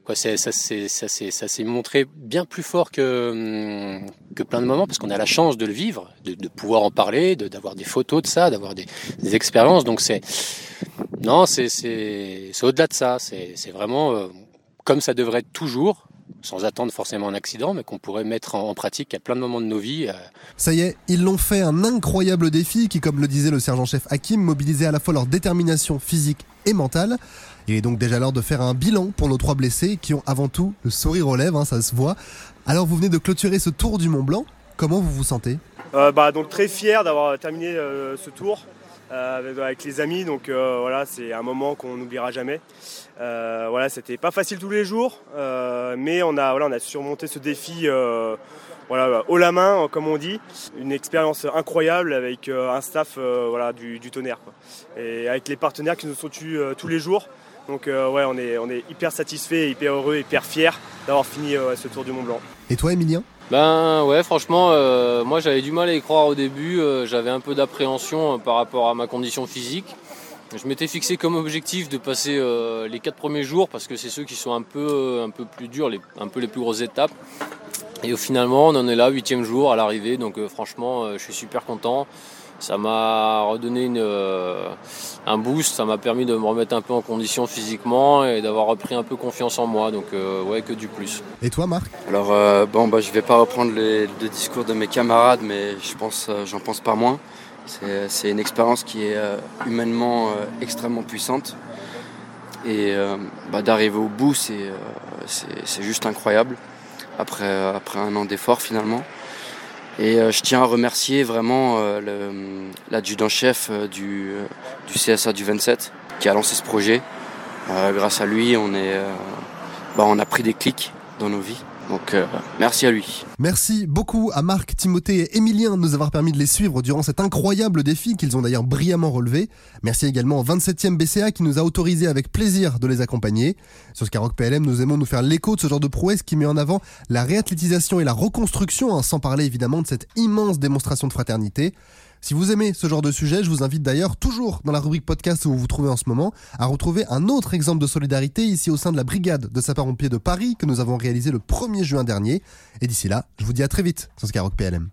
[SPEAKER 4] Quoi, ça s'est montré bien plus fort que, que plein de moments parce qu'on a la chance de le vivre, de, de pouvoir en parler, d'avoir des photos de ça, d'avoir des, des, expériences. Donc c'est non, c'est au-delà de ça. C'est vraiment euh, comme ça devrait être toujours, sans attendre forcément un accident, mais qu'on pourrait mettre en, pratique à plein de moments de nos vies. Euh.
[SPEAKER 1] Ça y est, ils l'ont fait un incroyable défi qui, comme le disait le sergent-chef Hakim, mobilisait à la fois leur détermination physique et mentale. Il est donc déjà l'heure de faire un bilan pour nos trois blessés qui ont avant tout le sourire aux lèvres, hein, ça se voit. Alors vous venez de clôturer ce tour du Mont Blanc. Comment vous vous sentez?
[SPEAKER 8] Euh, bah, donc très fier d'avoir terminé euh, ce tour euh, avec, les amis. Donc voilà, c'est un moment qu'on n'oubliera jamais. voilà, c'était pas facile tous les jours, mais on a, voilà, a surmonté ce défi voilà, haut la main, comme on dit. Une expérience incroyable avec un staff voilà, du, tonnerre. Et avec les partenaires qui nous sont tués tous les jours. Donc euh, ouais, on est, hyper satisfait, hyper heureux, hyper fier d'avoir fini euh, ce Tour du Mont Blanc.
[SPEAKER 1] Et toi, Emilien
[SPEAKER 5] Ben ouais, franchement, euh, moi j'avais du mal à y croire au début. j'avais un peu d'appréhension par rapport à ma condition physique. Je m'étais fixé comme objectif de passer les quatre premiers jours parce que c'est ceux qui sont un peu, un peu plus durs, les, un peu les plus grosses étapes. Et finalement, on en est là, huitième jour à l'arrivée. Donc franchement, je suis super content ça m'a redonné une, euh, un boost, ça m'a permis de me remettre un peu en condition physiquement et d'avoir repris un peu confiance en moi. Donc euh, ouais, que du plus.
[SPEAKER 1] Et toi, Marc?
[SPEAKER 7] Alors euh, bon, bah, je vais pas reprendre les, discours de mes camarades, mais je pense, j'en pense pas moins. C'est une expérience qui est humainement extrêmement puissante. Et bah, d'arriver au bout, c'est juste incroyable. Après, après un an d'effort finalement. Et euh, je tiens à remercier vraiment euh, l'adjudant-chef euh, du, du, CSA du 27 qui a lancé ce projet. grâce à lui, on, est, bah, on a pris des clics dans nos vies. Donc merci à lui.
[SPEAKER 1] Merci beaucoup à Marc, Timothée et Emilien de nous avoir permis de les suivre durant cet incroyable défi qu'ils ont d'ailleurs brillamment relevé. Merci également au 27e BCA qui nous a autorisé avec plaisir de les accompagner. Sur Skyrock PLM, nous aimons nous faire l'écho de ce genre de prouesse qui met en avant la réathlétisation et la reconstruction, hein, sans parler évidemment de cette immense démonstration de fraternité. Si vous aimez ce genre de sujet, je vous invite d'ailleurs, toujours dans la rubrique podcast où vous vous trouvez en ce moment, à retrouver un autre exemple de solidarité ici au sein de la brigade de sapeurs-pompiers de Paris que nous avons réalisé le 1er juin dernier. Et d'ici là, je vous dis à très vite sur Skyrock PLM.